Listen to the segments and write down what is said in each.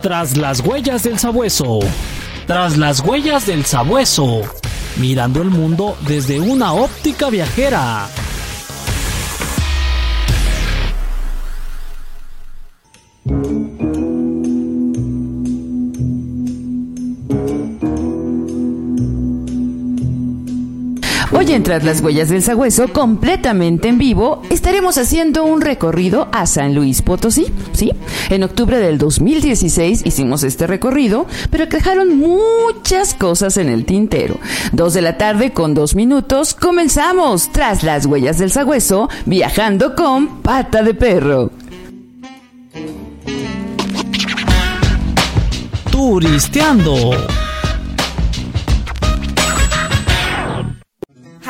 Tras las huellas del sabueso. Tras las huellas del sabueso. Mirando el mundo desde una óptica viajera. Hoy en Tras las Huellas del Sagüeso, completamente en vivo, estaremos haciendo un recorrido a San Luis Potosí. ¿sí? En octubre del 2016 hicimos este recorrido, pero dejaron muchas cosas en el tintero. Dos de la tarde con dos minutos, comenzamos Tras las Huellas del Sagüeso, viajando con pata de perro. Turisteando.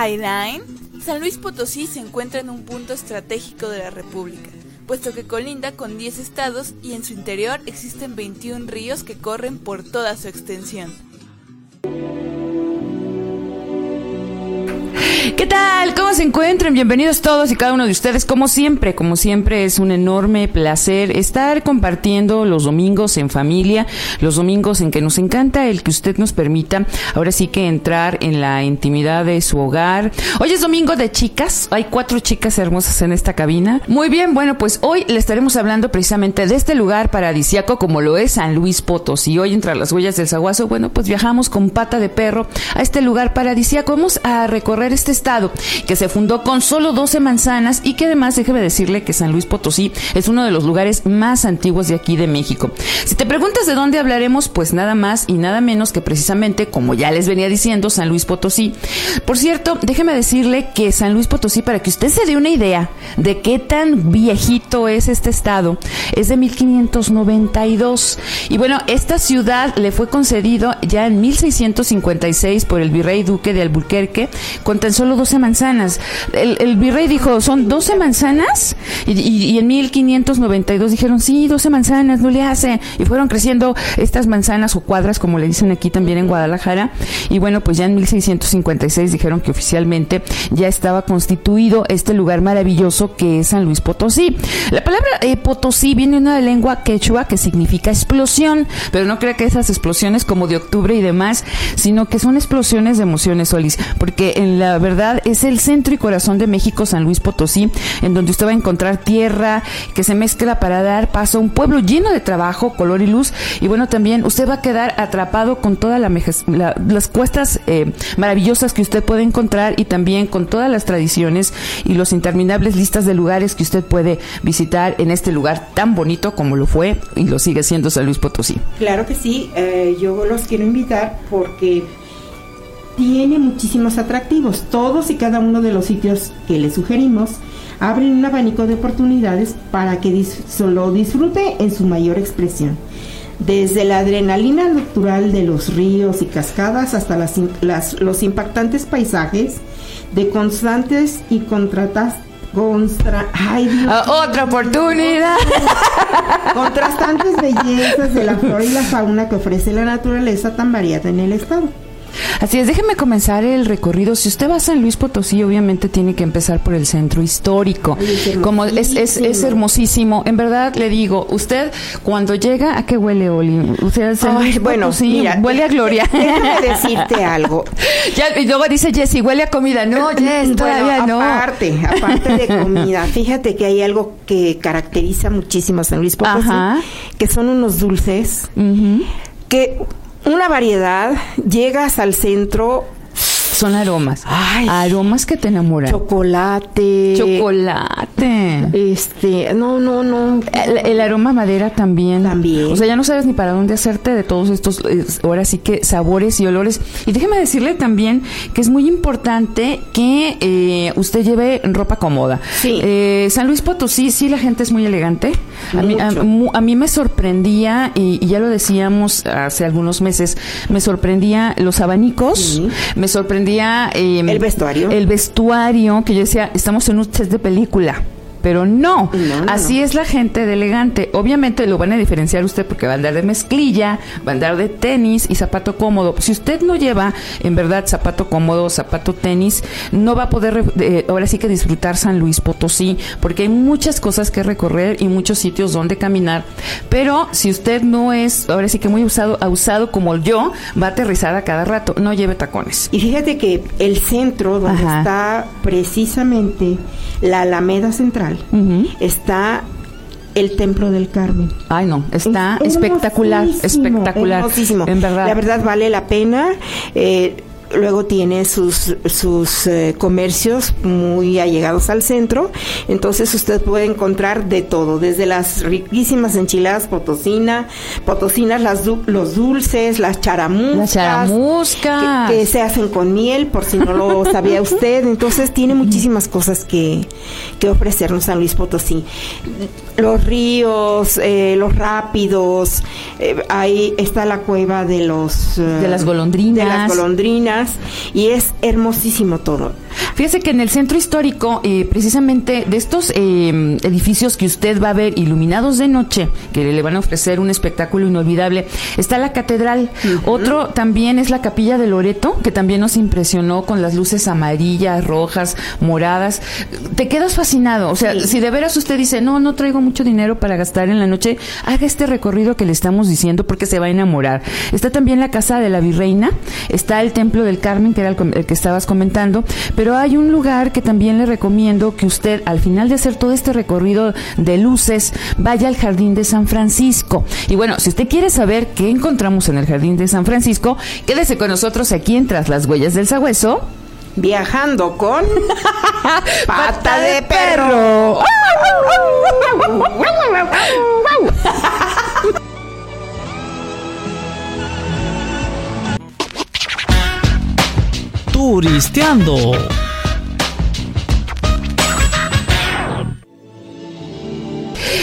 Highline, San Luis Potosí se encuentra en un punto estratégico de la República, puesto que colinda con 10 estados y en su interior existen 21 ríos que corren por toda su extensión. ¿Qué tal? ¿Cómo se encuentran? Bienvenidos todos y cada uno de ustedes. Como siempre, como siempre es un enorme placer estar compartiendo los domingos en familia, los domingos en que nos encanta el que usted nos permita ahora sí que entrar en la intimidad de su hogar. Hoy es domingo de chicas, hay cuatro chicas hermosas en esta cabina. Muy bien, bueno, pues hoy le estaremos hablando precisamente de este lugar paradisiaco como lo es San Luis Potosí. Hoy entre las huellas del Zaguazo, bueno, pues viajamos con pata de perro a este lugar paradisiaco. Vamos a recorrer este estado que se fundó con solo 12 manzanas y que además déjeme decirle que San Luis Potosí es uno de los lugares más antiguos de aquí de México. Si te preguntas de dónde hablaremos, pues nada más y nada menos que precisamente, como ya les venía diciendo, San Luis Potosí. Por cierto, déjeme decirle que San Luis Potosí, para que usted se dé una idea de qué tan viejito es este estado, es de 1592. Y bueno, esta ciudad le fue concedido ya en 1656 por el virrey duque de Albuquerque con tan solo 12 manzanas. El, el virrey dijo, ¿son 12 manzanas? Y, y, y, en 1592 dijeron, sí, 12 manzanas, no le hace. Y fueron creciendo estas manzanas o cuadras, como le dicen aquí también en Guadalajara. Y bueno, pues ya en 1656 dijeron que oficialmente ya estaba constituido este lugar maravilloso que es San Luis Potosí. La palabra eh, Potosí viene de una lengua quechua que significa explosión, pero no crea que esas explosiones como de octubre y demás, sino que son explosiones de emociones, Solís, porque en la es el centro y corazón de México, San Luis Potosí, en donde usted va a encontrar tierra que se mezcla para dar paso a un pueblo lleno de trabajo, color y luz. Y bueno, también usted va a quedar atrapado con todas la, la, las cuestas eh, maravillosas que usted puede encontrar y también con todas las tradiciones y los interminables listas de lugares que usted puede visitar en este lugar tan bonito como lo fue y lo sigue siendo San Luis Potosí. Claro que sí, eh, yo los quiero invitar porque tiene muchísimos atractivos. Todos y cada uno de los sitios que le sugerimos abren un abanico de oportunidades para que dis lo disfrute en su mayor expresión. Desde la adrenalina natural de los ríos y cascadas hasta las, las, los impactantes paisajes de constantes y contratas, Constra Ay, uh, otra oportunidad. Contrastantes bellezas de la flora y la fauna que ofrece la naturaleza tan variada en el estado. Así es, déjeme comenzar el recorrido. Si usted va a San Luis Potosí, obviamente tiene que empezar por el centro histórico. Es Como es, es, es, hermosísimo. En verdad, le digo, usted cuando llega, ¿a qué huele, Oli? Usted Ay, bueno, Potosí, mira, huele a gloria. Déjame decirte algo. ya, y luego dice Jessy, huele a comida. No, Jess, todavía bueno, no. Aparte, aparte de comida, fíjate que hay algo que caracteriza muchísimo a San Luis Potosí, Ajá. que son unos dulces Uh -huh. que una variedad, llegas al centro. Son aromas. Ay, aromas que te enamoran. Chocolate. Chocolate. Este, no, no, no. El, el, aroma madera también. También. O sea, ya no sabes ni para dónde hacerte de todos estos, ahora sí que sabores y olores. Y déjeme decirle también que es muy importante que eh, usted lleve ropa cómoda. Sí. Eh, San Luis Potosí, sí, la gente es muy elegante. A mí, a, a mí, me sorprendía, y, y, ya lo decíamos hace algunos meses, me sorprendía los abanicos, Sí. me sorprendía... eh, El vestuario. El vestuario, que yo decía, estamos en un set de película. Pero no, así es la gente de elegante. Obviamente lo van a diferenciar usted porque va a andar de mezclilla, va a andar de tenis y zapato cómodo. Si usted no lleva en verdad zapato cómodo, zapato tenis, no va a poder eh, ahora sí que disfrutar San Luis Potosí porque hay muchas cosas que recorrer y muchos sitios donde caminar. Pero si usted no es ahora sí que muy usado, usado como yo, va a aterrizar a cada rato, no lleve tacones. Y fíjate que el centro donde está precisamente la Alameda Central está el Templo del Carmen. Ay, no, está espectacular, espectacular. En verdad. La verdad vale la pena. Eh, luego tiene sus, sus eh, comercios muy allegados al centro, entonces usted puede encontrar de todo, desde las riquísimas enchiladas potosina, potosinas, las los dulces, las charamuscas, Que, se hacen con miel, por si no lo sabía usted, entonces tiene muchísimas cosas que, que ofrecernos San Luis Potosí. Los ríos, eh, los rápidos, eh, ahí está la cueva de los... de las golondrinas. De las golondrinas y es hermosísimo todo. Fíjese que en el centro histórico, eh, precisamente de estos eh, edificios que usted va a ver iluminados de noche, que le van a ofrecer un espectáculo inolvidable, está la catedral. Otro también es la capilla de Loreto, que también nos impresionó con las luces amarillas, rojas, moradas. Te quedas fascinado. O sea, si de veras usted dice, no, no traigo mucho dinero para gastar en la noche, haga este recorrido que le estamos diciendo porque se va a enamorar. Está también la casa de la virreina, está el templo del Carmen, que era el que estabas comentando, pero hay un lugar que también le recomiendo que usted al final de hacer todo este recorrido de luces vaya al Jardín de San Francisco. Y bueno, si usted quiere saber qué encontramos en el Jardín de San Francisco, quédese con nosotros aquí en Tras las Huellas del Sagüeso. Viajando con pata de perro. Turisteando.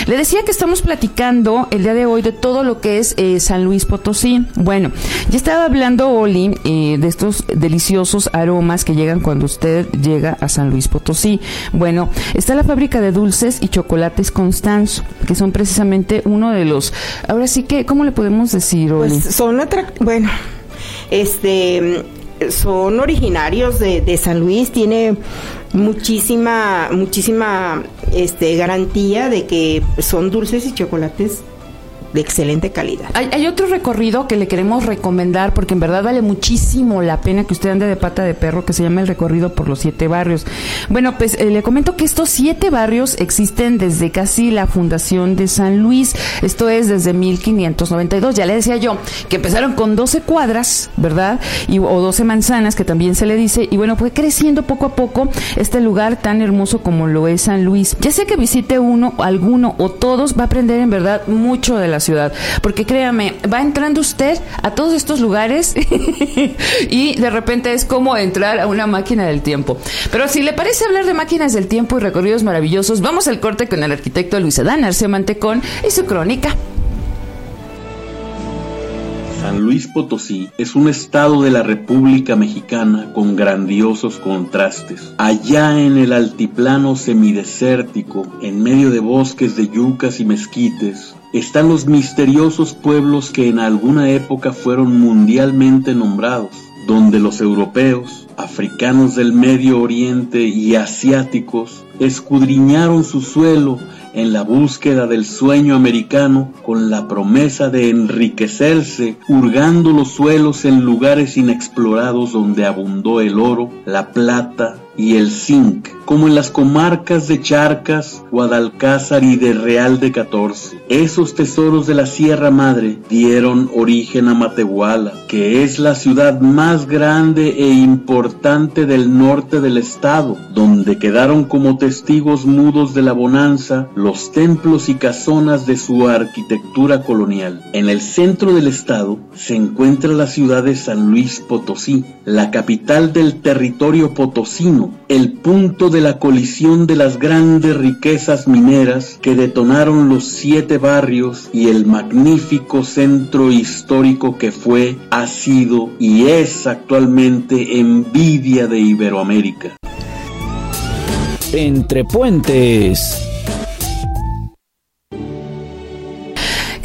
Le decía que estamos platicando el día de hoy de todo lo que es eh, San Luis Potosí. Bueno, ya estaba hablando Oli eh, de estos deliciosos aromas que llegan cuando usted llega a San Luis Potosí. Bueno, está la fábrica de dulces y chocolates Constanzo, que son precisamente uno de los. Ahora sí que, ¿cómo le podemos decir, Oli? Pues son bueno, este son originarios de, de, San Luis, tiene muchísima, muchísima este, garantía de que son dulces y chocolates de excelente calidad. Hay, otro recorrido que le queremos recomendar porque en verdad vale muchísimo la pena que usted ande de pata de perro que se llama el recorrido por los siete barrios. Bueno, pues eh, le comento que estos siete barrios existen desde casi la fundación de San Luis. Esto es desde 1592. Ya le decía yo que empezaron con 12 cuadras, ¿verdad? Y, o 12 manzanas que también se le dice. Y bueno, fue creciendo poco a poco este lugar tan hermoso como lo es San Luis. Ya sea que visite uno, alguno o todos, va a aprender en verdad mucho de la ciudad. Porque créame, va entrando usted a todos estos lugares y de repente es como entrar a una máquina del tiempo. Pero si le parece hablar de máquinas del tiempo y recorridos maravillosos, vamos al corte con el arquitecto Luis Adán Arce Mantecón y su crónica. San Luis Potosí es un estado de la República Mexicana con grandiosos contrastes. Allá en el altiplano semidesértico, en medio de bosques de yucas y mezquites, están los misteriosos pueblos que en alguna época fueron mundialmente nombrados, donde los europeos, africanos del Medio Oriente y asiáticos escudriñaron su suelo en la búsqueda del sueño americano con la promesa de enriquecerse hurgando los suelos en lugares inexplorados donde abundó el oro, la plata y el zinc, como en las comarcas de Charcas, Guadalcázar y de Real de Catorce. Esos tesoros de la Sierra Madre dieron origen a Matehuala, que es la ciudad más grande e importante del norte del estado, donde quedaron como testigos mudos de la bonanza los templos y casonas de su arquitectura colonial. En el centro del estado se encuentra la ciudad de San Luis Potosí, la capital del territorio potosino, el punto de la colisión de las grandes riquezas mineras que detonaron los siete barrios y el magnífico centro histórico que fue, ha sido y es actualmente envidia de Iberoamérica. Entre puentes.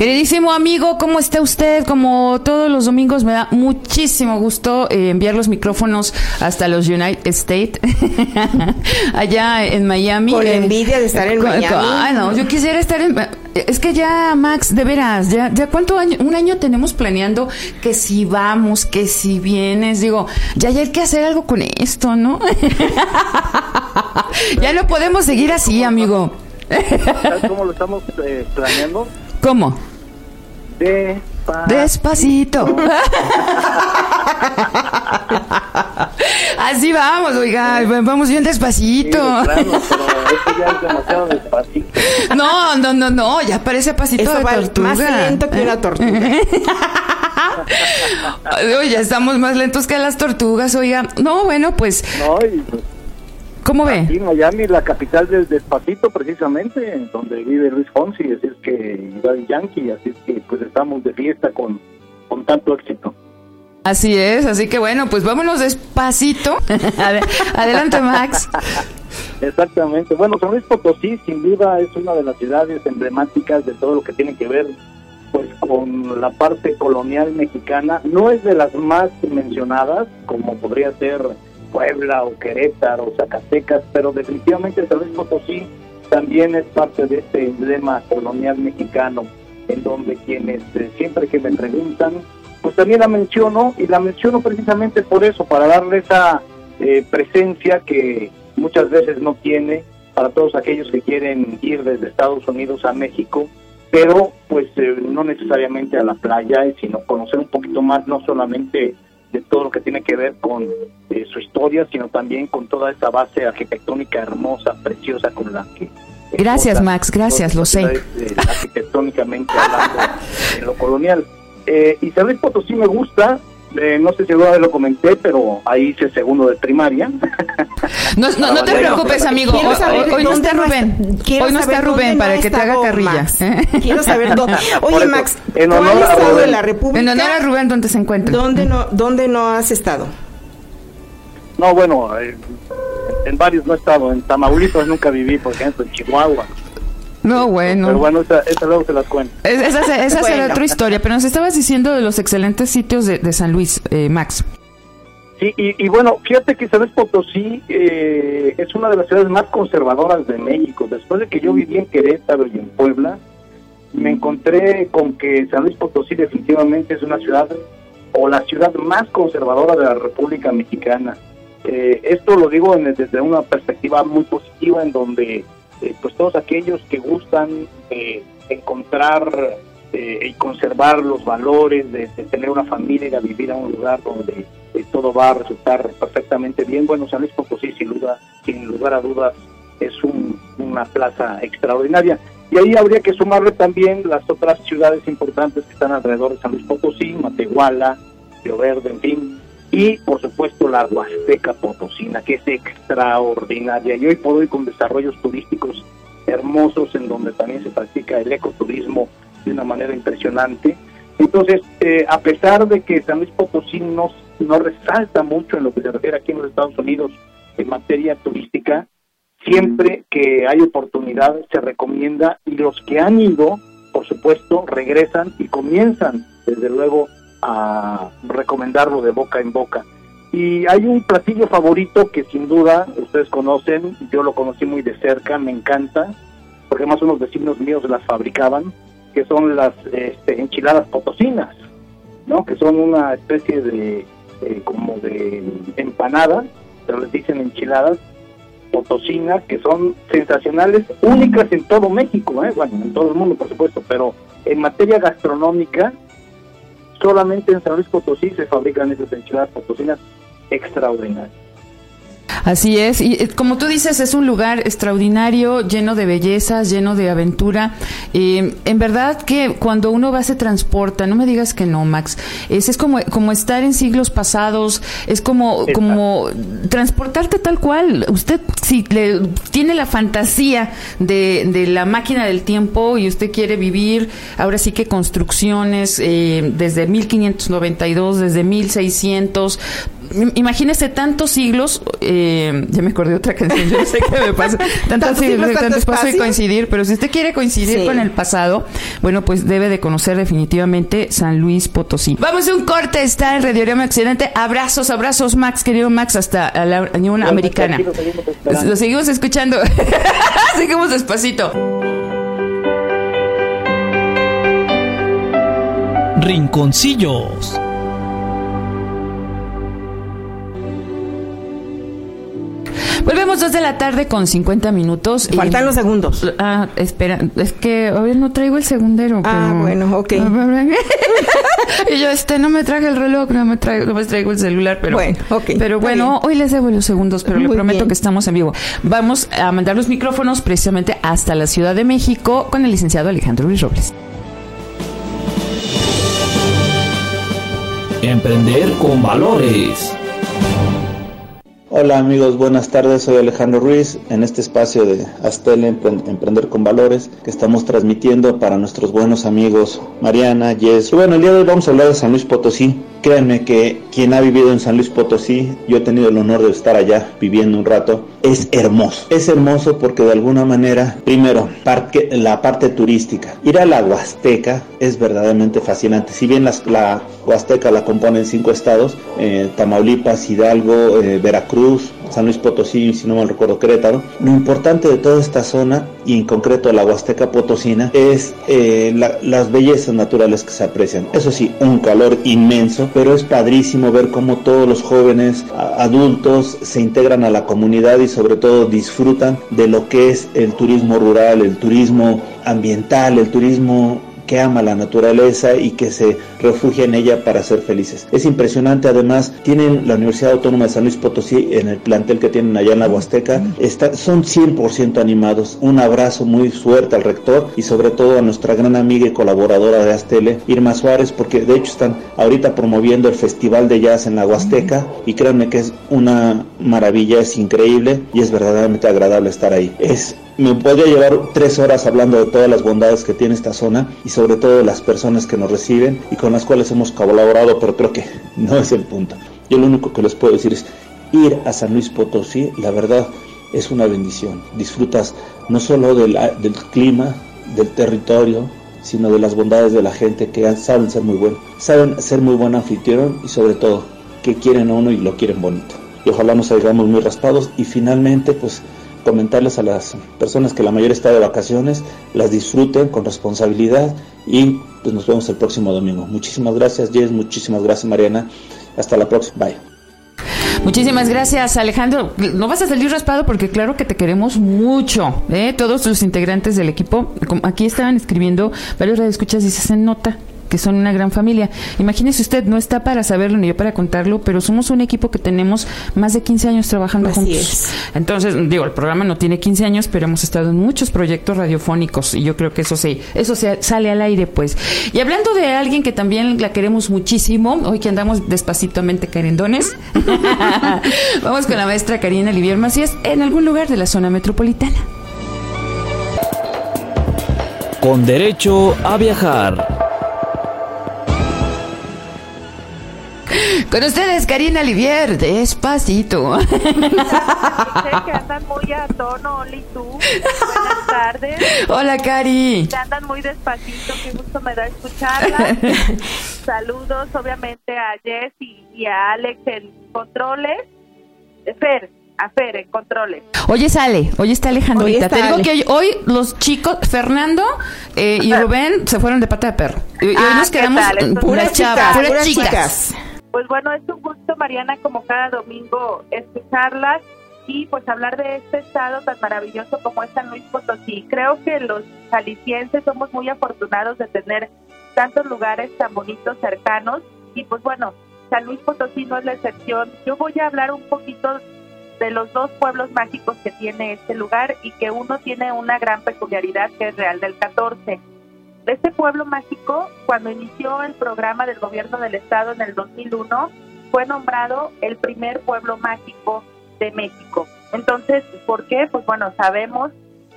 Queridísimo amigo, ¿cómo está usted? Como todos los domingos me da muchísimo gusto eh, enviar los micrófonos hasta los United States, allá en Miami. Con Eh, envidia de estar en Miami. Ay, no, yo quisiera estar en... Es que ya, Max, de veras, ya, ya cuánto año, un año tenemos planeando que si vamos, que si vienes, digo, ya, ya hay que hacer algo con esto, ¿no? ya no podemos seguir así, amigo. ¿Sabes cómo lo estamos eh, planeando? ¿Cómo? Despa- Despacito. Así vamos, oiga, vamos bien Sí, despacito. claro, pero esto ya es demasiado despacito. No, no, no, no, ya parece pasito Eso de tortuga. más lento que una tortuga. Oye, estamos más lentos que las tortugas, oiga. No, bueno, pues, No, y ¿cómo aquí ve? Miami, la capital del despacito, precisamente, donde vive Luis Fonsi, así es que, Daddy Yankee, así es que, pues estamos de fiesta con, con tanto éxito. Así es, así que bueno, pues vámonos despacito. Ade- Adelante, Max. Exactamente. Bueno, San Luis Potosí sin duda es una de las ciudades emblemáticas de todo lo que tiene que ver pues con la parte colonial mexicana. No es de las más mencionadas, como podría ser Puebla o Querétaro o Zacatecas, pero definitivamente San Luis Potosí también es parte de este emblema colonial mexicano, en donde quienes eh, siempre que me preguntan, pues también la menciono y la menciono precisamente por eso, para darle esa eh, presencia que muchas veces no tiene para todos aquellos que quieren ir desde Estados Unidos a México, pero pues eh, no necesariamente a la playa, sino conocer un poquito más, no solamente de todo lo que tiene que ver con eh, su historia, sino también con toda esa base arquitectónica hermosa, preciosa con la que... eh, Gracias, Max, gracias, lo sé. eh, arquitectónicamente hablando en lo colonial. Eh, y San Luis Potosí me gusta, eh, no sé si alguna vez lo comenté, pero ahí hice segundo de primaria. No, no, no te preocupes, amigo. Quiero Hoy, saber hoy- no está Rubén. Hoy no está Rubén para que te haga carrilla. Max. ¿eh? Quiero saber dónde. Oye, eso, Max, en ¿cuál honor estado de Rubén. la República? En honor a Rubén, ¿dónde se encuentra? ¿Dónde no, ¿Dónde no has estado? No, bueno, eh, en varios no he estado. En Tamaulipas nunca viví, por ejemplo, en Chihuahua. No, bueno. Pero bueno, esa, esa luego se las cuento. Es- esa esa será Bueno. otra historia, pero nos estabas diciendo de los excelentes sitios de, de San Luis, eh, Max. Sí, y, y bueno, fíjate que San Luis Potosí eh, es una de las ciudades más conservadoras de México. Después de que yo viví en Querétaro y en Puebla, me encontré con que San Luis Potosí definitivamente es una ciudad o la ciudad más conservadora de la República Mexicana. Eh, esto lo digo en- desde una perspectiva muy positiva en donde eh, pues todos aquellos que gustan de encontrar eh, y conservar los valores de, de tener una familia y de vivir a un lugar donde eh, todo va a resultar perfectamente bien. Bueno, San Luis Potosí sin duda, sin lugar a dudas es un- una plaza extraordinaria. Y ahí habría que sumarle también las otras ciudades importantes que están alrededor de San Luis Potosí, Matehuala, Río Verde, en fin, y por supuesto la Huasteca Potosina, que es extraordinaria. Y hoy por hoy con desarrollos turísticos hermosos en donde también se practica el ecoturismo de una manera impresionante. Entonces, eh, a pesar de que San Luis Potosí no, no resalta mucho en lo que se refiere aquí en los Estados Unidos en materia turística, siempre que hay oportunidad se recomienda y los que han ido, por supuesto, regresan y comienzan, desde luego, a recomendarlo de boca en boca. Y hay un platillo favorito que sin duda ustedes conocen, yo lo conocí muy de cerca, me encanta, porque más unos vecinos míos las fabricaban, que son las este, enchiladas potosinas, ¿no? Que son una especie de, eh, como de empanada, pero les dicen enchiladas potosinas, que son sensacionales, únicas en todo México, ¿eh? bueno, en todo el mundo, por supuesto, pero en materia gastronómica, solamente en San Luis Potosí se fabrican esas enchiladas potosinas extraordinarias. Así es, y eh, como tú dices, es un lugar extraordinario, lleno de bellezas, lleno de aventura. Eh, en verdad que cuando uno va se transporta, no me digas que no, Max, es, es como, como estar en siglos pasados, es como, Exacto. como transportarte tal cual. Usted si le, tiene la fantasía de, de la máquina del tiempo y usted quiere vivir, ahora sí que construcciones eh, desde 1592, desde 1600, imagínese tantos siglos, eh, ya me acordé de otra canción, yo no sé qué me pasa, tantos, siglos, tanto espacio y coincidir, pero si usted quiere coincidir con el pasado, bueno, pues debe de conocer definitivamente San Luis Potosí. Vamos a un corte, está en Radio Rama Occidente. Abrazos, abrazazos, Max, querido Max, hasta la Unión Americana. Lo seguimos escuchando. seguimos despacito. Rinconcillos Dos de la tarde con 50 minutos. Faltan los segundos. Ah, espera, es que hoy no traigo el segundero. Ah, bueno, ok. y yo, este, no me traje el reloj, no me traigo, no me traigo el celular, pero bueno, okay, pero bueno hoy les debo los segundos, pero le prometo que estamos en vivo. Vamos a mandar los micrófonos precisamente hasta la Ciudad de México con el licenciado Alejandro Luis Robles. Emprender con valores. Hola amigos, buenas tardes. Soy Alejandro Ruiz en este espacio de Astel Emprender con Valores que estamos transmitiendo para nuestros buenos amigos Mariana, Jess. bueno, el día de hoy vamos a hablar de San Luis Potosí. Créanme que quien ha vivido en San Luis Potosí, yo he tenido el honor de estar allá viviendo un rato, es hermoso. Es hermoso porque de alguna manera, primero, la parte turística. Ir a la Huasteca es verdaderamente fascinante. Si bien la Huasteca la componen cinco estados, eh, Tamaulipas, Hidalgo, eh, Veracruz, San Luis Potosí, si no mal recuerdo Querétaro. Lo importante de toda esta zona, y en concreto la Huasteca Potosina, es eh, las bellezas naturales que se aprecian. Eso sí, un calor inmenso, pero es padrísimo ver cómo todos los jóvenes, adultos, se integran a la comunidad y sobre todo disfrutan de lo que es el turismo rural, el turismo ambiental, el turismo que ama la naturaleza y que se refugia en ella para ser felices. Es impresionante, además, tienen la Universidad Autónoma de San Luis Potosí en el plantel que tienen allá en la Huasteca, está, son 100% animados. Un abrazo muy fuerte al rector y sobre todo a nuestra gran amiga y colaboradora de Astele, Irma Suárez, porque de hecho están ahorita promoviendo el Festival de Jazz en la Huasteca y créanme que es una maravilla, es increíble y es verdaderamente agradable estar ahí. Es me podría llevar tres horas hablando de todas las bondades que tiene esta zona y sobre todo de las personas que nos reciben y con las cuales hemos colaborado, pero creo que no es el punto. Yo lo único que les puedo decir es ir a San Luis Potosí, la verdad es una bendición. Disfrutas no solo del, del clima, del territorio, sino de las bondades de la gente que saben ser muy buenos, saben ser muy buen anfitrión y sobre todo que quieren a uno y lo quieren bonito. Y ojalá nos salgamos muy raspados y finalmente pues comentarles a las personas que la mayoría está de vacaciones, las disfruten con responsabilidad y pues nos vemos el próximo domingo. Muchísimas gracias Jess, muchísimas gracias Mariana, hasta la próxima, bye. Muchísimas gracias, Alejandro. No vas a salir raspado porque claro que te queremos mucho. ¿eh? Todos los integrantes del equipo, aquí estaban escribiendo varios radioescuchas y se nota que son una gran familia. Imagínese usted, no está para saberlo ni yo para contarlo, pero somos un equipo que tenemos más de 15 años trabajando juntos. Entonces, digo, el programa no tiene 15 años, pero hemos estado en muchos proyectos radiofónicos y yo creo que eso sí, eso se sale al aire, pues. Y hablando de alguien que también la queremos muchísimo, hoy que andamos despacitamente carendones, vamos con la maestra Karina Olivier Macías en algún lugar de la zona metropolitana. Con derecho a viajar. Con ustedes, Karina Livier, despacito. Sé que andan muy a tono, Oli, tú. Buenas tardes. Hola, Cari. Que andan muy despacito, qué gusto me da escucharla. Saludos, obviamente, a Jess y, a Alex en controles. Fer, a Fer en controles. Oye, sale, oye está Alejandro. Te digo que hoy, los chicos, Fernando eh, y Rubén, se fueron de pata de perro. Y, hoy ah, nos quedamos puras, chicas, puras chicas. Pues bueno, es un gusto, Mariana, como cada domingo, escucharlas y pues hablar de este estado tan maravilloso como es San Luis Potosí. Creo que los jaliscienses somos muy afortunados de tener tantos lugares tan bonitos cercanos y pues bueno, San Luis Potosí no es la excepción. Yo voy a hablar un poquito de los dos pueblos mágicos que tiene este lugar y que uno tiene una gran peculiaridad que es Real del 14. Este pueblo mágico, cuando inició el programa del gobierno del estado en el 2001, fue nombrado el primer pueblo mágico de México. Entonces, ¿por qué? Pues bueno, sabemos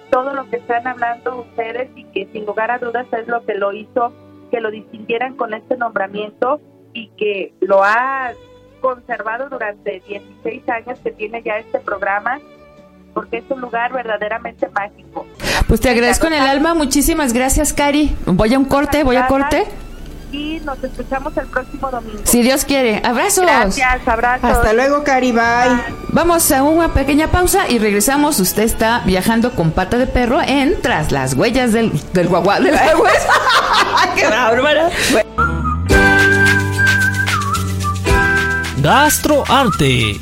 todo lo que están hablando ustedes y que sin lugar a dudas es lo que lo hizo que lo distinguieran con este nombramiento y que lo ha conservado durante 16 años que tiene ya este programa, porque es un lugar verdaderamente mágico. Pues te agradezco en el alma, muchísimas gracias, Cari. Voy a un corte, voy a corte. Y nos escuchamos el próximo domingo. Si Dios quiere. Abrazos. Gracias, abrazos. Hasta luego, Cari, bye. Vamos a una pequeña pausa y regresamos. Usted está viajando con pata de perro en Tras las huellas del, del guagua del ¡Qué bárbara! Gastroarte.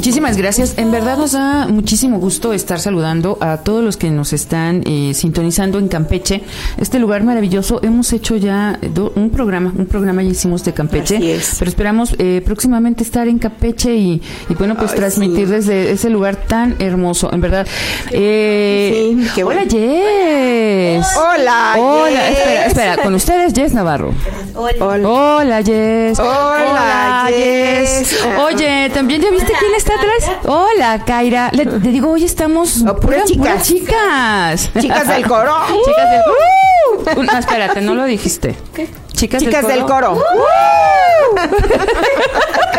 Muchísimas gracias. En verdad nos da muchísimo gusto estar saludando a todos los que nos están eh, sintonizando en Campeche. Este lugar maravilloso. Hemos hecho ya do- un programa, un programa ya hicimos de Campeche. Así es. Pero esperamos eh, próximamente estar en Campeche y, y bueno, pues Ay, transmitir sí. desde ese lugar tan hermoso. En verdad. Eh, Sí, qué bueno. Hola, Jess. Hola, Hola, espera, espera. Con ustedes, Jess Navarro. Hola. Hola, Jess. Hola, Jess. Oye, ¿también ya viste quién está atrás? Hola, Kaira. Le, le digo, hoy estamos Oh, puras chicas. chicas. Chicas del coro. Chicas del Uh, No, espérate, no lo dijiste. Chicas, Chicas del coro.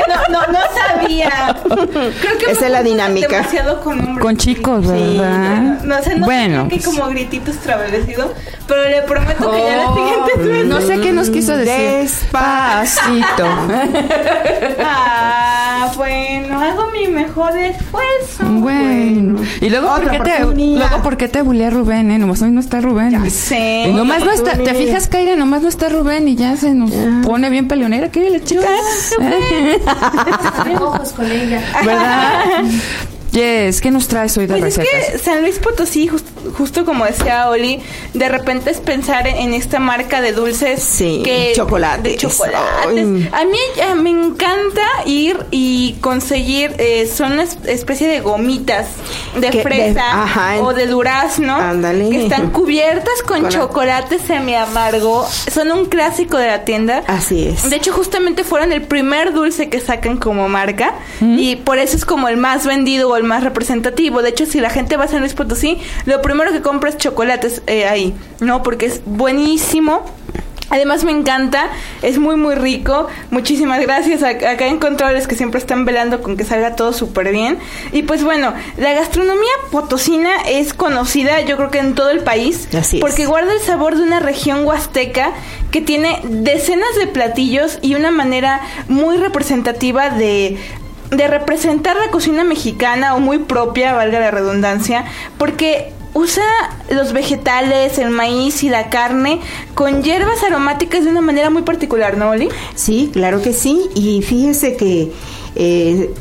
No, no, no sabía. Creo que Esa es la dinámica. demasiado con hombres. Con chicos, ¿verdad? No, o sea, no bueno, sé que como grititos travesido, pero le prometo que ya la siguiente vez. no sé qué nos quiso decir. Despacito. Ah, bueno, hago mi mejor esfuerzo. Bueno. Y luego, ¿por qué te, luego, ¿por qué te bulea Rubén? Eh? Nomás hoy no está Rubén. Ya sé. Y nomás no está, ¿te fijas, Kaira? Nomás no está Rubén y ya se nos pone bien peleonera. ¿Qué la chica? ojos con ella. ¿Verdad? Yes, ¿qué nos traes hoy de Pues es recetas? que San Luis Potosí, just- justo como decía Oli, de repente es pensar en esta marca de dulces Sí, que chocolates. de chocolates. Ay. A mí eh, me encanta ir y conseguir eh, son una es- especie de gomitas de Que- de- fresa ajá, o de durazno Ándale. que están cubiertas con Con- chocolate semi amargo. Son un clásico de la tienda. Así es. De hecho, justamente fueron el primer dulce que sacan como marca y por eso es como el más vendido o el más representativo. De hecho, si la gente va a San Luis Potosí, lo primero que compra es chocolates eh, ahí, ¿no? Porque es buenísimo. Además me encanta, es muy muy rico. Muchísimas gracias a- acá en Controles que siempre están velando con que salga todo súper bien. Y pues bueno, la gastronomía potosina es conocida yo creo que en todo el país. Así es. Porque guarda el sabor de una región huasteca que tiene decenas de platillos y una manera muy representativa de de representar la cocina mexicana o muy propia, valga la redundancia, porque usa los vegetales, el maíz y la carne con hierbas aromáticas de una manera muy particular, ¿no, Oli? Sí, claro que sí. Y fíjese que, eh,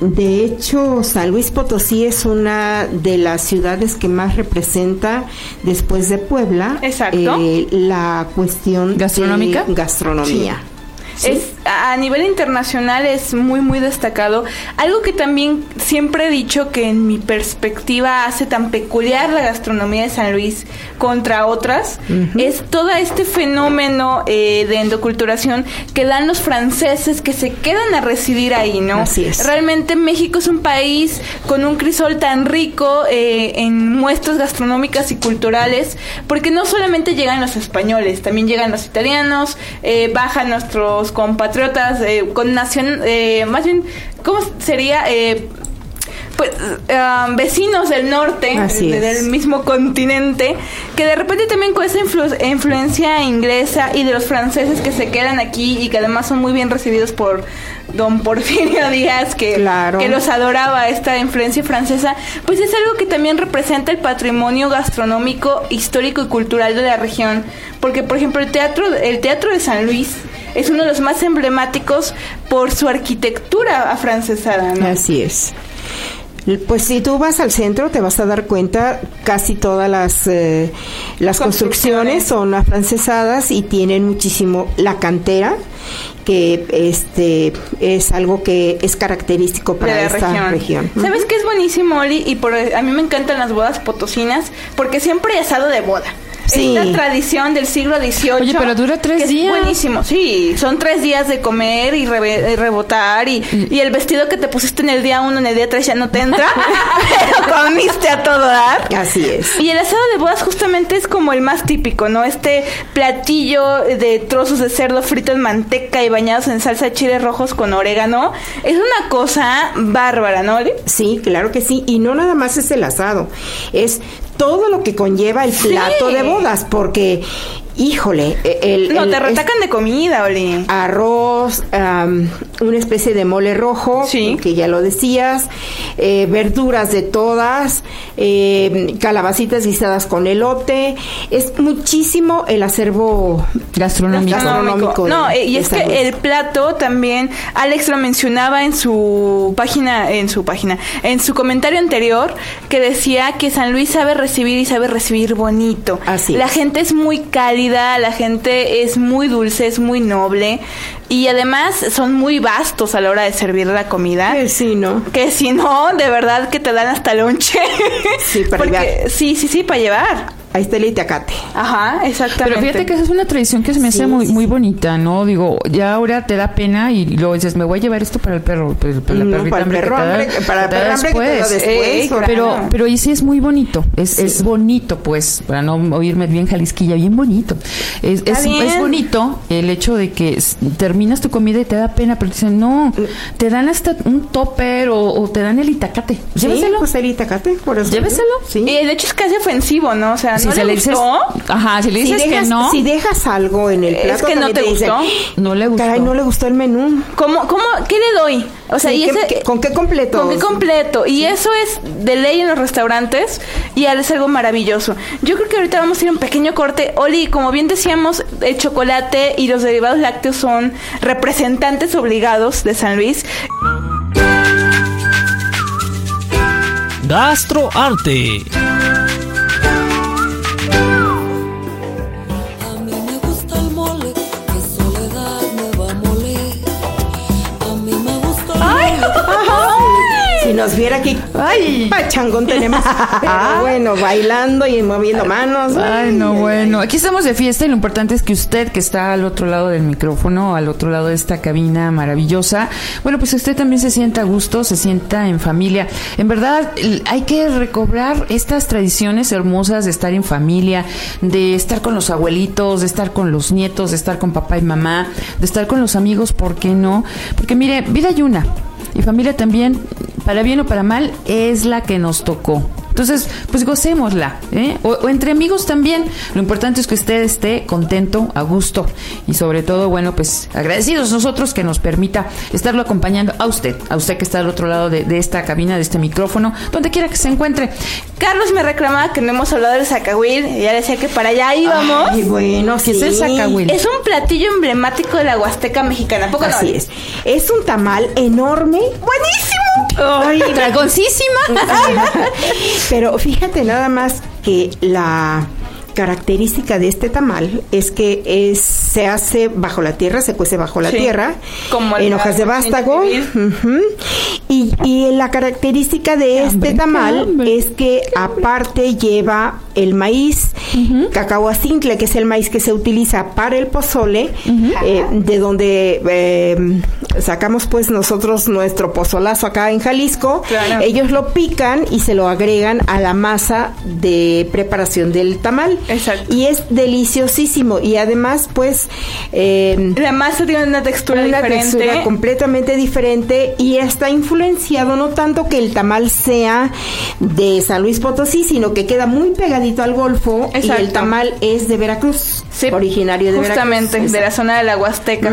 de hecho, San Luis Potosí es una de las ciudades que más representa, después de Puebla, Exacto. eh, la cuestión ¿Gastronómica? de gastronomía. Sí. Es a nivel internacional es muy muy destacado. Algo que también siempre he dicho que en mi perspectiva hace tan peculiar la gastronomía de San Luis contra otras es todo este fenómeno eh, de endoculturación que dan los franceses que se quedan a residir ahí, ¿no? Así es. Realmente México es un país con un crisol tan rico eh, en muestras gastronómicas y culturales, porque no solamente llegan los españoles, también llegan los italianos, eh, bajan nuestros compatriotas eh, con nación, eh, más bien, ¿cómo sería? Eh, pues, ah, vecinos del norte, de- del mismo continente, que de repente también con esa influ- influencia inglesa y de los franceses que se quedan aquí y que además son muy bien recibidos por don Porfirio Díaz, que, Claro. que los adoraba esta influencia francesa, pues es algo que también representa el patrimonio gastronómico, histórico y cultural de la región, porque por ejemplo el teatro, el teatro de San Luis es uno de los más emblemáticos por su arquitectura afrancesada, ¿no? Así es. Pues si tú vas al centro te vas a dar cuenta casi todas las eh, las construcciones Construcciones. son afrancesadas y tienen muchísimo la cantera que este es algo que es característico para esta región. región. ¿Sabes qué es buenísimo, Oli? Y por, a mí me encantan las bodas potosinas porque siempre hay asado de boda. Sí. esta tradición del siglo XVIII. Oye, pero dura tres que es días. buenísimo, sí. Son tres días de comer y rebe- y rebotar y, y el vestido que te pusiste en el día uno, en el día tres ya no te entra, pero comiste a todo dar. Así es. Y el asado de bodas justamente es como el más típico, ¿no? Este platillo de trozos de cerdo frito en manteca y bañados en salsa de chiles rojos con orégano. Es una cosa bárbara, ¿no, Oli? Sí, claro que sí. Y no nada más es el asado, es todo lo que conlleva el plato de bodas, porque, híjole, e, el, No, el- te es retacan de comida, Oli. arroz, am, una especie de mole rojo, Sí. que ya lo decías, eh, verduras de todas, eh, calabacitas guisadas con elote, es muchísimo el acervo Gastronómico. Gastronómico. No, de- y es que el plato también, Alex lo mencionaba en su página, en su página, en su comentario anterior, que decía que San Luis sabe recibir y sabe recibir bonito. Así La es. gente es muy cálida, la gente es muy dulce, es muy noble y además son muy vastos a la hora de servir la comida. Eh, sí, ¿no? Que si no, de verdad que te dan hasta lonche. Sí, para Porque- llevar. Sí, sí, sí, para llevar. Ahí está el itacate. Ajá, exactamente. Pero fíjate que esa es una tradición que se me hace muy sí, muy bonita, ¿no? Digo, ya ahora te da pena y luego dices, me voy a llevar esto para el perro, pues, para la No, perrita para el hambre que perro para el perro hambre que te da después, Eh, claro. Pero, pero y sí es muy bonito, es, es bonito, pues, para no oírme bien jalisquilla, bien bonito. Es, es, bien. es bonito el hecho de que terminas tu comida y te da pena, pero te dicen, no, te dan hasta un topper o, o te dan el itacate. Sí, Lléveselo. pues el itacate, por eso. Lléveselo. Sí. Y de hecho es casi ofensivo, ¿no? O sea, Si ¿no se le le dices, ajá, si le Si dices dejas, que no, si dejas algo en el Es plato, que no te dicen, gustó. no le gustó. Caray, no le gustó el menú. ¿Cómo, cómo, qué le doy? O sea, Sí, y ¿qué- ese, qué- ¿Con qué completo? ¿Con qué completo? Y eso es de ley en los restaurantes y es algo maravilloso. Yo creo que ahorita vamos a ir a un pequeño corte. Oli, como bien decíamos, el chocolate y los derivados lácteos son representantes obligados de San Luis. Gastroarte. Nos viera aquí, ay, pachangón tenemos. Pero bueno, bailando y moviendo manos. Ay, no, bueno. Aquí estamos de fiesta y lo importante es que usted que está al otro lado del micrófono, al otro lado de esta cabina maravillosa, bueno, pues usted también se sienta a gusto, se sienta en familia. En verdad, hay que recobrar estas tradiciones hermosas de estar en familia, de estar con los abuelitos, de estar con los nietos, de estar con papá y mamá, de estar con los amigos, ¿por qué no? Porque mire, vida hay una. Y familia también, para bien o para mal, es la que nos tocó. Entonces, pues gocémosla, ¿eh? O, o entre amigos también. Lo importante es que usted esté contento, a gusto y sobre todo, bueno, pues agradecidos nosotros que nos permita estarlo acompañando a usted, a usted que está al otro lado de, de esta cabina, de este micrófono, donde quiera que se encuentre. Carlos me reclamaba que no hemos hablado del zacahuil y ya decía que para allá íbamos. Ay, bueno, ¿Qué es el zacahuil? Es un platillo emblemático de la Huasteca mexicana. ¿A ¿Poco no? Así es. Es un tamal enorme. ¡Buenísimo! Ay, ¡Dragoncísima! Pero fíjate nada más que la característica de este tamal es que es, se hace bajo la tierra, se cuece bajo la Sí, tierra, como en hojas de vástago. y, y la característica de este hambre, tamal es que aparte lleva el maíz, cacahuacintle, que es el maíz que se utiliza para el pozole, eh, de donde eh, sacamos pues nosotros nuestro pozolazo acá en Jalisco. Claro. Ellos lo pican y se lo agregan a la masa de preparación del tamal. Exacto. Y es deliciosísimo. Y además, pues, eh, La masa tiene una textura una diferente. textura completamente diferente y está influenciado no tanto que el tamal sea de San Luis Potosí, sino que queda muy pegadito al Golfo y el tamal es de Veracruz, Sí, originario de justamente Veracruz. de la zona de la Huasteca.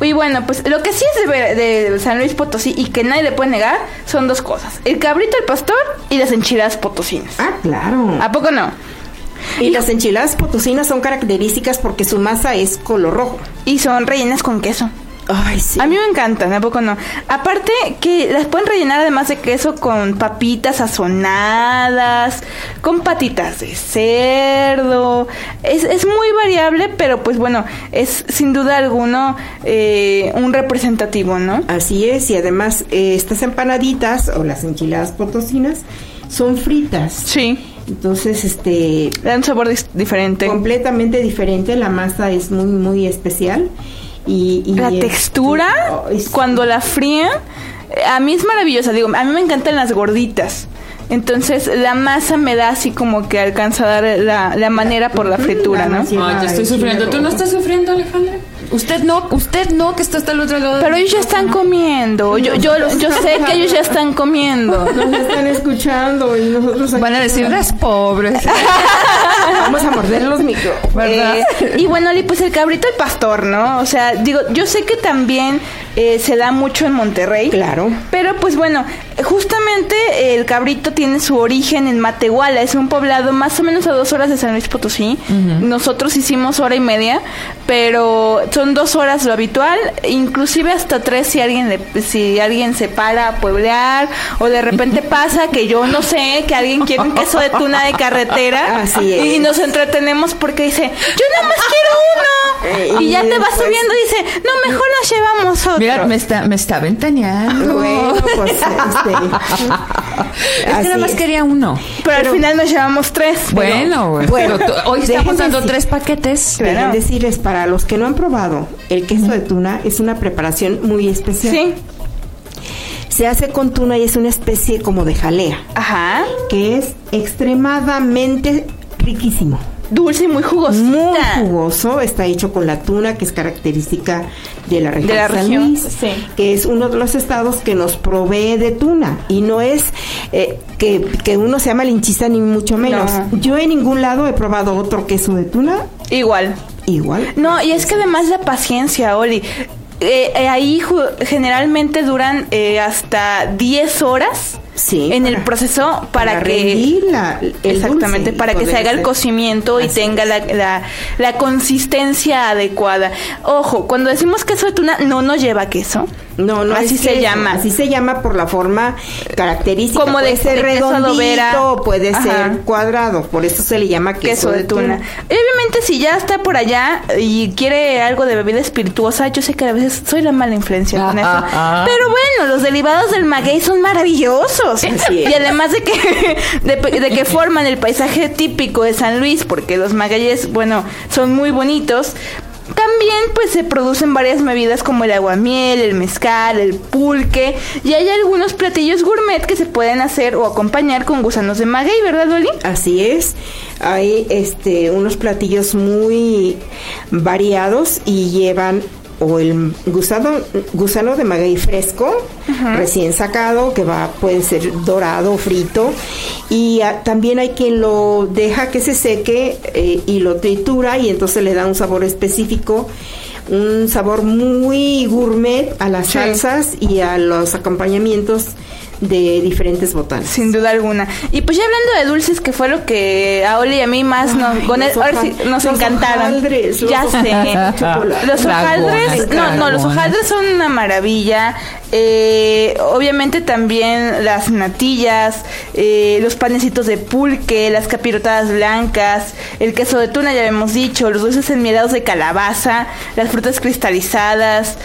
Y bueno, pues lo que sí es de, San Luis Potosí y que nadie le puede negar son dos cosas: el cabrito al pastor y las enchiladas potosinas. Ah, claro. ¿A poco no? Y las enchiladas potosinas son características porque su masa es color rojo. Y son rellenas con queso. Ay, sí. A mí me encantan, ¿a poco no? Aparte que las pueden rellenar además de queso con papitas sazonadas, con patitas de cerdo. Es, es muy variable, pero pues bueno, es sin duda alguno eh, un representativo, ¿no? Así es, y además eh, estas empanaditas o las enchiladas potosinas son fritas. Sí. Entonces, este... Da un sabor diferente. Completamente diferente, la masa es muy, muy especial. Y, y La este, textura, oh, es- cuando la frían, a mí es maravillosa. Digo, a mí me encantan las gorditas. Entonces, la masa me da así como que alcanza a dar la, la manera por la fritura, ¿no? Ay, yo estoy sufriendo. ¿Tú no estás sufriendo, Alejandra? Usted no, usted no, que está hasta el otro lado. Pero ellos ya están comiendo. Yo, yo, yo sé que ellos ya están comiendo. Nos están escuchando y nosotros aquí- Van a decir las pobres. Vamos a morder los micro. ¿Verdad? Eh, y bueno, pues el cabrito el pastor, ¿no? O sea, digo, yo sé que también eh, se da mucho en Monterrey. Claro. Pero pues bueno, justamente el cabrito tiene su origen en Matehuala, es un poblado más o menos a dos horas de San Luis Potosí. Nosotros hicimos hora y media, pero son dos horas lo habitual, inclusive hasta tres si alguien le- si alguien se para a pueblear o de repente pasa que yo no sé que alguien quiere un queso de tuna de carretera Así es. y nos entretenemos porque dice yo nada más quiero uno Eh, y ya te vas después- subiendo y dice no mejor nos llevamos otro. Mira, me está, me está ventaneando. Bueno, pues este. es que nada más es. quería uno. pero, al final nos llevamos tres. Bueno, bueno, hoy estamos dando decir- tres paquetes. Claro. Decirles, para los que no han probado, el queso de tuna es una preparación muy especial. Sí. Se hace con tuna y es una especie como de jalea, Ajá. que es extremadamente riquísimo. Dulce y muy jugosita. Muy jugoso, está hecho con la tuna, que es característica de la región De la San región, Luis, sí. que es uno de los estados que nos provee de tuna. Y no es eh, que, que uno sea malinchista ni mucho menos. No. Yo en ningún lado he probado otro queso de tuna Igual. igual. No, y es que además la paciencia, Oli. Eh, eh, ahí generalmente duran eh, hasta 10 horas Sí, en el proceso para, para que la- exactamente para que se haga el cocimiento y tenga la, la, la consistencia adecuada. Ojo, cuando decimos queso de tuna no nos lleva queso. No, no Así es se queso, llama. Así se llama por la forma característica. Como de- ser de redondito, puede Ajá. ser cuadrado. Por eso se le llama queso, queso de tuna. Obviamente si ya está por allá y quiere algo de bebida espirituosa, yo sé que a veces soy la mala influencia con eso. Ajá. Pero bueno, los derivados del maguey son maravillosos. Así es. Y además de que de, de que forman el paisaje típico de San Luis, porque los magueyes, bueno, son muy bonitos. También pues se producen varias bebidas como el aguamiel, el mezcal, el pulque y hay algunos platillos gourmet que se pueden hacer o acompañar con gusanos de maguey, ¿verdad, Oli? Así es. Hay este unos platillos muy variados y llevan o el gusano, gusano de maguey fresco, recién sacado, que va, puede ser dorado o frito. Y ah, también hay quien lo deja que se seque eh, y lo tritura y entonces le da un sabor específico. Un sabor muy gourmet a las Sí. salsas y a los acompañamientos de diferentes botanas. Sin duda alguna. Y pues ya hablando de dulces, que fue lo que a Oli y a mí más nos, Ay, con los el- ahora sí, nos los encantaron. hojaldres, los ya sé. Los hojaldres, no, no, los hojaldres son una maravilla. Eh, obviamente también las natillas, eh, los panecitos de pulque, las capirotadas blancas, el queso de tuna, ya habíamos dicho, los dulces enmielados de calabaza, las frutas cristalizadas,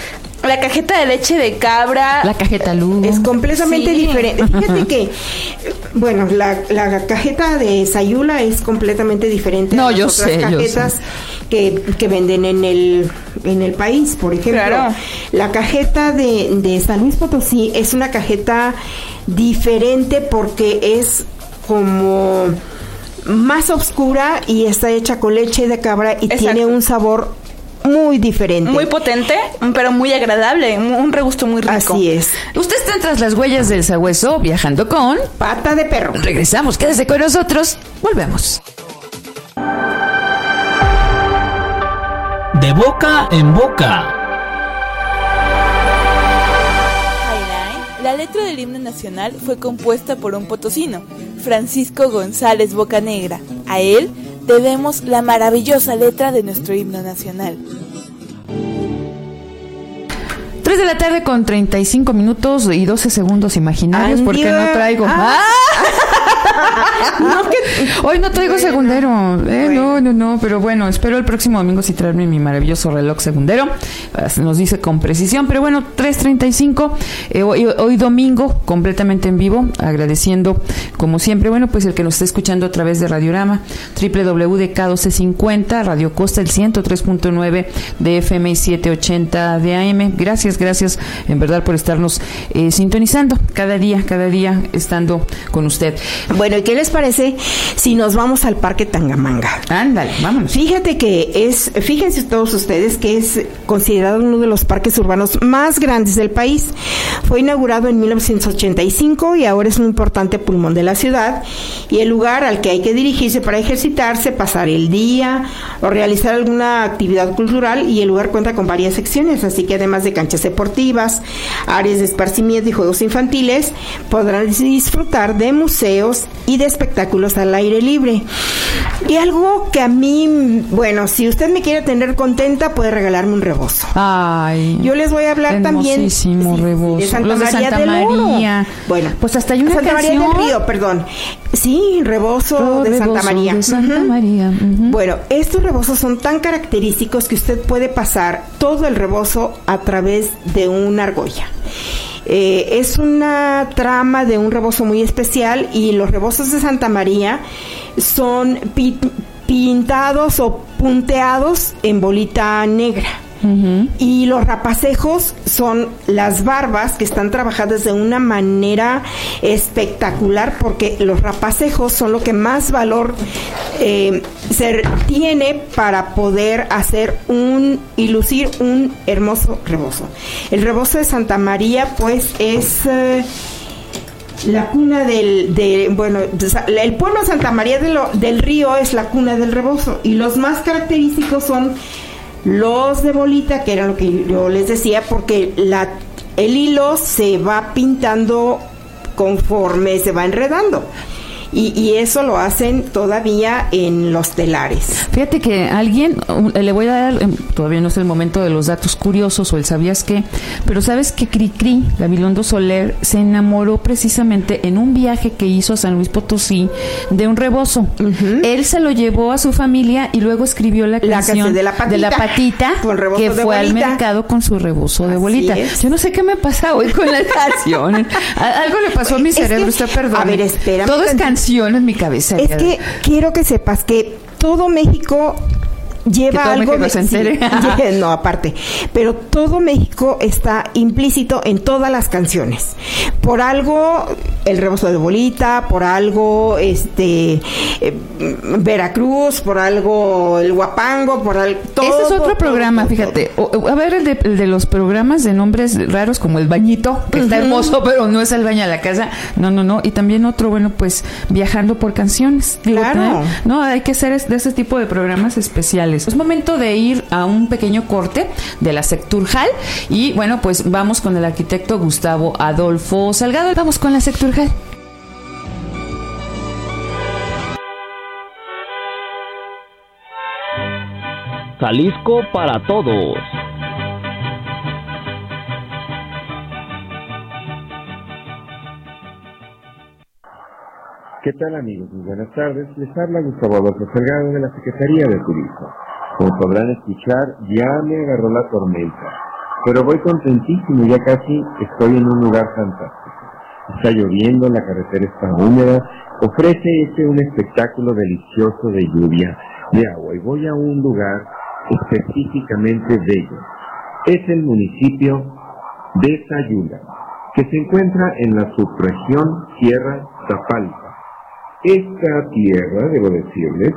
la cajeta de leche de cabra. La cajeta luz. Es completamente Sí. diferente. Fíjate que, bueno, la, la cajeta de Sayula es completamente diferente No, a las yo otras sé, yo cajetas sé. que, que venden en el, en el país. Por ejemplo, Claro. la cajeta de, de San Luis Potosí es una cajeta diferente porque es como más oscura y está hecha con leche de cabra y Exacto. tiene un sabor muy diferente. Muy potente, pero muy agradable, un regusto muy rico. Así es. Usted está tras las huellas del sabueso viajando con. Pata de perro. Regresamos, quédese con nosotros. Volvemos. De boca en boca. La letra del himno nacional fue compuesta por un potosino, Francisco González Bocanegra. A él debemos la maravillosa letra de nuestro himno nacional. 3 de la tarde con 35 minutos y 12 segundos imaginarios porque no traigo. Ah. ¡Ah! Hoy no traigo segundero. eh, No, no, no. Pero bueno, espero el próximo domingo sí traerme mi maravilloso reloj segundero. Ah, Nos dice con precisión. Pero bueno, 3.35. eh, hoy, hoy domingo, completamente en vivo. Agradeciendo, como siempre, bueno, pues el que nos está escuchando a través de Radiorama, www.k1250, Radio Costa, el 103.9 de FM y 780 de AM. Gracias, gracias en verdad por estarnos eh, sintonizando cada día, cada día estando con usted. Bueno, ¿y qué les parece si nos vamos al Parque Tangamanga? Ándale, vámonos. Fíjate que es, fíjense todos ustedes que es considerado uno de los parques urbanos más grandes del país. Fue inaugurado en 1985 y ahora es un importante pulmón de la ciudad y el lugar al que hay que dirigirse para ejercitarse, pasar el día o realizar alguna actividad cultural y el lugar cuenta con varias secciones, así que además de canchas deportivas, áreas de esparcimiento y juegos infantiles, podrán disfrutar de museos y de espectáculos al aire libre. Y algo que a mí, bueno, si usted me quiere tener contenta, puede regalarme un rebozo. Ay. Yo les voy a hablar también sí, rebozo. de Santa Los de María Santa del Oro. Bueno, Pues hasta hay una Santa María del Río, perdón. Sí, rebozo Oh, de Santa María. de Santa. María. Bueno, estos rebozos son tan característicos que usted puede pasar todo el rebozo a través de una argolla. Eh, es una trama de un rebozo muy especial y los rebozos de Santa María son pi- pintados o punteados en bolita negra. Y los rapacejos son las barbas que están trabajadas de una manera espectacular porque los rapacejos son lo que más valor eh, se tiene para poder hacer un y lucir un hermoso rebozo. El rebozo de Santa María pues es... eh, la cuna del, de, bueno, el pueblo Santa María del Río es la cuna del rebozo y los más característicos son los de bolita, que era lo que yo les decía, porque la, el hilo se va pintando conforme se va enredando. Y, y eso lo hacen todavía en los telares. Fíjate que alguien, um, le voy a dar, em, todavía no es el momento de los datos curiosos o el sabías qué, pero sabes que Cricri, Gabilondo Soler, se enamoró precisamente en un viaje que hizo a San Luis Potosí de un rebozo. Él se lo llevó a su familia y luego escribió la canción canción de la patita, que fue al mercado con su rebozo de Así bolita. es. Yo no sé qué me pasa hoy con las canciones. Algo le pasó a mi Es que- cerebro, usted perdón. a ver, espérame Todo es tantito. Canción en mi cabeza. Es que quiero que sepas que todo México lleva Que todo algo México se entere. sí, no aparte pero todo México está implícito en todas las canciones por algo el rebozo de bolita por algo este eh, Veracruz por algo el guapango por algo todo, Ese es otro programa, todo, fíjate. O- a ver, el de, el de los programas de nombres raros como El Bañito, que está hermoso, pero no es el baño de la casa. No, no, no. Y también otro, bueno, pues viajando por canciones. Claro. No, hay que hacer de ese tipo de programas especiales. Es momento de ir a un pequeño corte de la Secturjal. Y bueno, pues vamos con el arquitecto Gustavo Adolfo Salgado. Vamos con la Secturjal. Jalisco para todos. ¿Qué tal amigos? Muy buenas tardes. Les habla Gustavo Adolfo Salgado de la Secretaría de Turismo. Como podrán escuchar, ya me agarró la tormenta. Pero voy contentísimo, ya casi estoy en un lugar fantástico. Está lloviendo, la carretera está húmeda, ofrece este un espectáculo delicioso de lluvia, de agua. Y voy a un lugar específicamente bello. Es el municipio de Sayula, que se encuentra en la subregión Sierra Tapalpa. Esta tierra, debo decirles,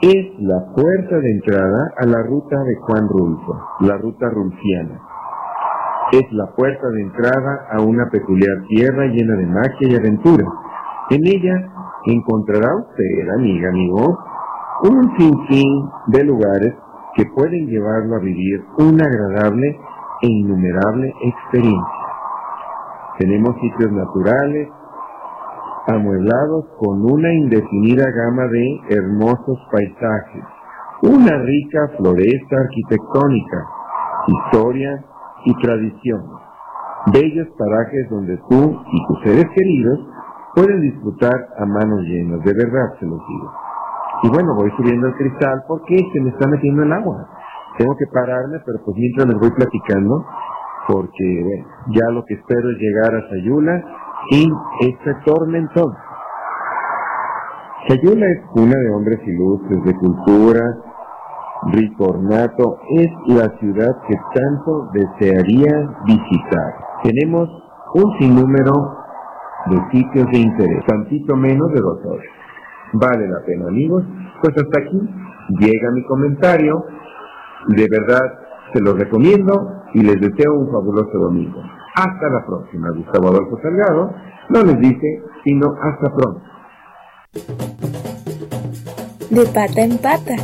es la puerta de entrada a la ruta de Juan Rulfo, la ruta rulfiana. Es la puerta de entrada a una peculiar tierra llena de magia y aventura. En ella encontrará usted, amiga, amigo, un sinfín de lugares que pueden llevarlo a vivir una agradable e innumerable experiencia. Tenemos sitios naturales, amueblados con una indefinida gama de hermosos paisajes, una rica floresta arquitectónica, historia y tradición, bellos parajes donde tú y tus seres queridos pueden disfrutar a manos llenas, de verdad se los digo. Y bueno, voy subiendo el cristal porque se me está metiendo el agua. Tengo que pararme, pero pues mientras les voy platicando, porque ya lo que espero es llegar a Sayula sin este tormentón. Sayula es cuna de hombres ilustres, de cultura, rico ornato, es la ciudad que tanto desearía visitar. Tenemos un sinnúmero de sitios de interés, tantito menos de dos horas. Vale la pena, amigos. Pues hasta aquí llega mi comentario. De verdad, se los recomiendo y les deseo un fabuloso domingo. Hasta la próxima. Gustavo Adolfo Salgado no les dice, sino hasta pronto. De pata en pata.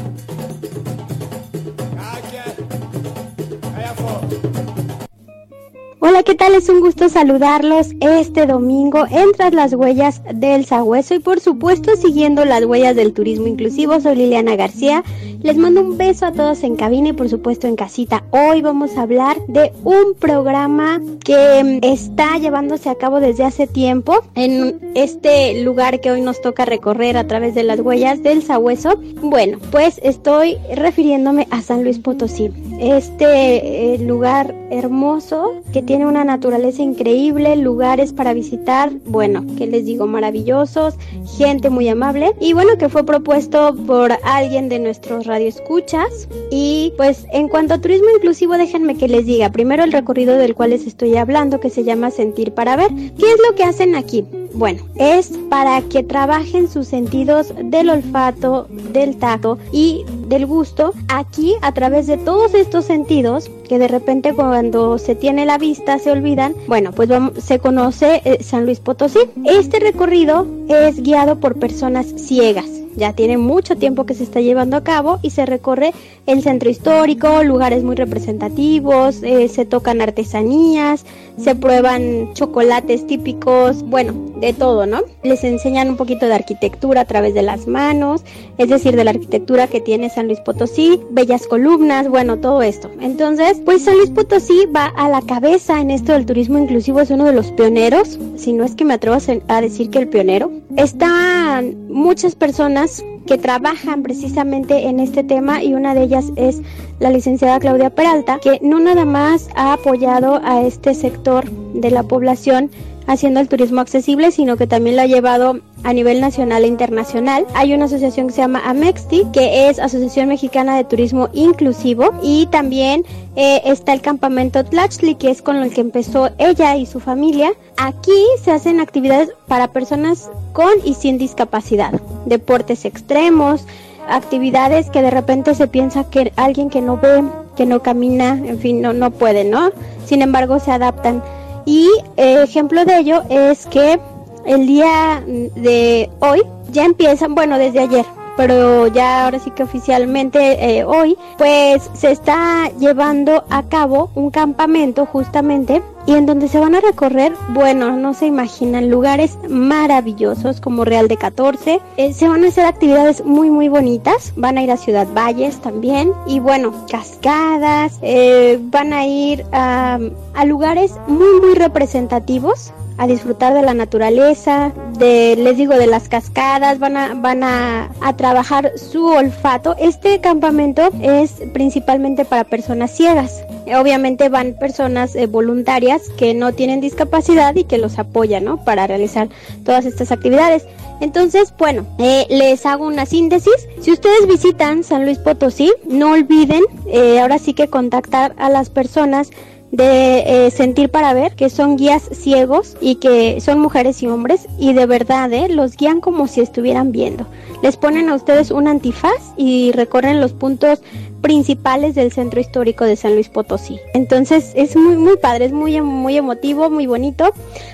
Hola, ¿qué tal? Es un gusto saludarlos este domingo en Tras las Huellas del Sagüeso y por supuesto siguiendo las huellas del turismo inclusivo. Soy Liliana García. Les mando un beso a todos en cabina y por supuesto en casita. Hoy vamos a hablar de un programa que está llevándose a cabo desde hace tiempo en este lugar que hoy nos toca recorrer a través de las huellas del Sagüeso. Bueno, pues estoy refiriéndome a San Luis Potosí. Este eh, lugar hermoso que tiene una naturaleza increíble, lugares para visitar, bueno, que les digo, maravillosos, gente muy amable y bueno, que fue propuesto por alguien de nuestros radioescuchas y pues en cuanto a turismo inclusivo, déjenme que les diga primero el recorrido del cual les estoy hablando que se llama Sentir para Ver. ¿Qué es lo que hacen aquí? Bueno, es para que trabajen sus sentidos del olfato, del tacto y del gusto aquí a través de todos estos sentidos que de repente cuando se tiene la vista se olvidan. Bueno, pues vamos, se conoce eh, San Luis Potosí. Este recorrido es guiado por personas ciegas. Ya tiene mucho tiempo que se está llevando a cabo y se recorre el centro histórico, lugares muy representativos, eh, se tocan artesanías, se prueban chocolates típicos, bueno, de todo, ¿no? Les enseñan un poquito de arquitectura a través de las manos, es decir, de la arquitectura que tiene San Luis Potosí, bellas columnas, bueno, todo esto. Entonces, pues San Luis Potosí va a la cabeza en esto del turismo inclusivo, es uno de los pioneros, si no es que me atrevo a decir que el pionero. Están muchas personas que trabajan precisamente en este tema y una de ellas es la licenciada Claudia Peralta, que no nada más ha apoyado a este sector de la población haciendo el turismo accesible, sino que también lo ha llevado a nivel nacional e internacional. Hay una asociación que se llama AMEXTI, que es Asociación Mexicana de Turismo Inclusivo, y también eh, está el campamento Tlaxli, que es con el que empezó ella y su familia. Aquí se hacen actividades para personas con y sin discapacidad, deportes extremos, actividades que de repente se piensa que alguien que no ve, que no camina, en fin, no, no puede, ¿no? Sin embargo, se adaptan. Y eh, ejemplo de ello es que el día de hoy ya empiezan, bueno, desde ayer, pero ya ahora sí que oficialmente eh, hoy, pues se está llevando a cabo un campamento justamente y en donde se van a recorrer, bueno, no se imaginan, lugares maravillosos como Real de 14. Eh, se van a hacer actividades muy, muy bonitas. Van a ir a Ciudad Valles también. Y bueno, cascadas. Eh, van a ir a, a lugares muy, muy representativos a disfrutar de la naturaleza, de, les digo, de las cascadas, van a, van a, a, trabajar su olfato. Este campamento es principalmente para personas ciegas. Obviamente van personas eh, voluntarias que no tienen discapacidad y que los apoyan, ¿no? Para realizar todas estas actividades. Entonces, bueno, eh, les hago una síntesis. Si ustedes visitan San Luis Potosí, no olviden eh, ahora sí que contactar a las personas de eh, sentir para ver, que son guías ciegos y que son mujeres y hombres y de verdad eh, los guían como si estuvieran viendo. Les ponen a ustedes un antifaz y recorren los puntos principales del centro histórico de San Luis Potosí. Entonces es muy muy padre, es muy muy emotivo, muy bonito.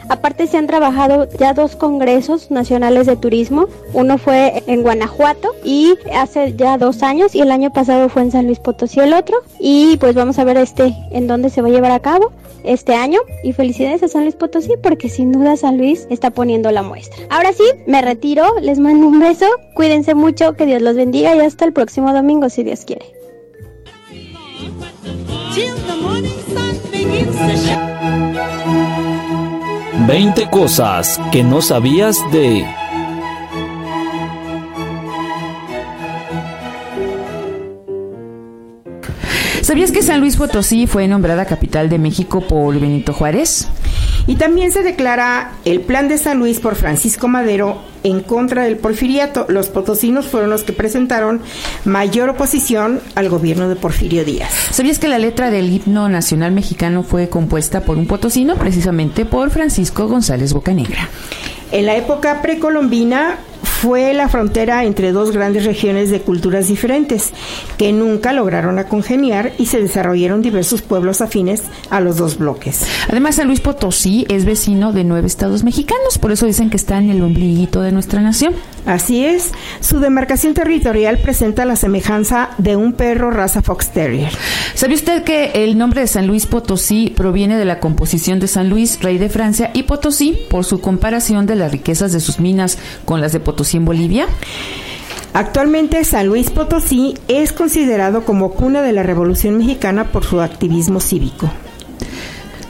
Aparte se han trabajado ya dos congresos nacionales de turismo. Uno fue en Guanajuato y hace ya dos años y el año pasado fue en San Luis Potosí el otro. Y pues vamos a ver este en dónde se va a llevar a cabo este año y felicidades a San Luis Potosí porque sin duda San Luis está poniendo la muestra. Ahora sí, me retiro, les mando un beso, cuídense mucho, que Dios los bendiga y hasta el próximo domingo si Dios quiere. 20 cosas que no sabías de... ¿Sabías que San Luis Potosí fue nombrada capital de México por Benito Juárez? Y también se declara el Plan de San Luis por Francisco Madero en contra del porfiriato. Los potosinos fueron los que presentaron mayor oposición al gobierno de Porfirio Díaz. ¿Sabías que la letra del himno nacional mexicano fue compuesta por un potosino, precisamente por Francisco González Bocanegra? En la época precolombina fue la frontera entre dos grandes regiones de culturas diferentes que nunca lograron a congeniar y se desarrollaron diversos pueblos afines a los dos bloques. Además, San Luis Potosí es vecino de nueve estados mexicanos, por eso dicen que está en el ombliguito de nuestra nación. Así es, su demarcación territorial presenta la semejanza de un perro raza Fox Terrier. ¿Sabe usted que el nombre de San Luis Potosí proviene de la composición de San Luis, rey de Francia, y Potosí por su comparación de las riquezas de sus minas con las de Potosí en Bolivia? Actualmente San Luis Potosí es considerado como cuna de la Revolución Mexicana por su activismo cívico.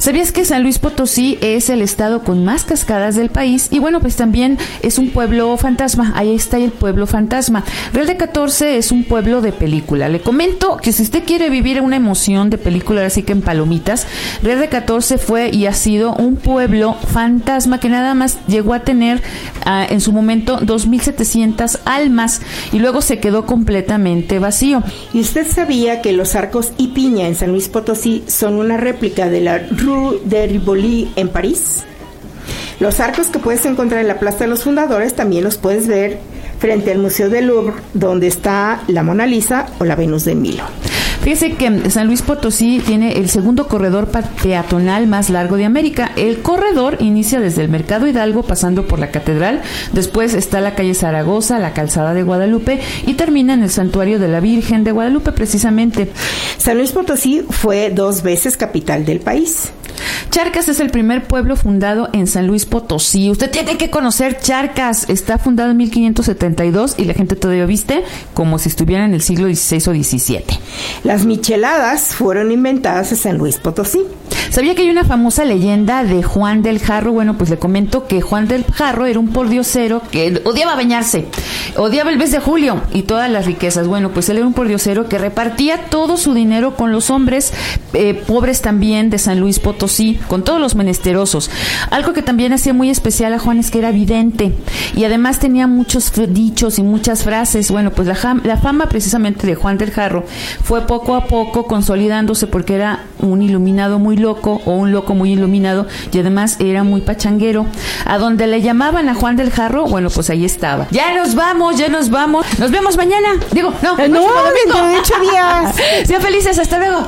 ¿Sabías que San Luis Potosí es el estado con más cascadas del país? Y bueno, pues también es un pueblo fantasma. Ahí está el pueblo fantasma. Real de 14 es un pueblo de película. Le comento que si usted quiere vivir una emoción de película, así que en palomitas, Real de 14 fue y ha sido un pueblo fantasma que nada más llegó a tener ah, en su momento 2.700 almas y luego se quedó completamente vacío. ¿Y usted sabía que los arcos y piña en San Luis Potosí son una réplica de la de Rivoli en París? Los arcos que puedes encontrar en la Plaza de los Fundadores también los puedes ver frente al Museo del Louvre, donde está la Mona Lisa o la Venus de Milo. Fíjese que San Luis Potosí tiene el segundo corredor peatonal más largo de América. El corredor inicia desde el Mercado Hidalgo pasando por la Catedral, después está la calle Zaragoza, la Calzada de Guadalupe y termina en el Santuario de la Virgen de Guadalupe precisamente. San Luis Potosí fue dos veces capital del país. Charcas es el primer pueblo fundado en San Luis Potosí. Usted tiene que conocer Charcas. Está fundado en 1572 y la gente todavía viste como si estuviera en el siglo XVI o XVII. Las micheladas fueron inventadas en San Luis Potosí. ¿Sabía que hay una famosa leyenda de Juan del Jarro? Bueno, pues le comento que Juan del Jarro era un pordiosero que odiaba bañarse, odiaba el mes de julio y todas las riquezas. Bueno, pues él era un pordiosero que repartía todo su dinero con los hombres eh, pobres también de San Luis Potosí, con todos los menesterosos. Algo que también hacía muy especial a Juan es que era vidente y además tenía muchos dichos y muchas frases. Bueno, pues la, jam- la fama precisamente de Juan del Jarro fue poco a poco consolidándose porque era un iluminado muy loco o un loco muy iluminado y además era muy pachanguero. A donde le llamaban a Juan del Jarro, bueno, pues ahí estaba. Ya nos vamos, ya nos vamos. Nos vemos mañana. Digo, no, Eh, no, domingo. dentro de ocho días. Sean felices, hasta luego.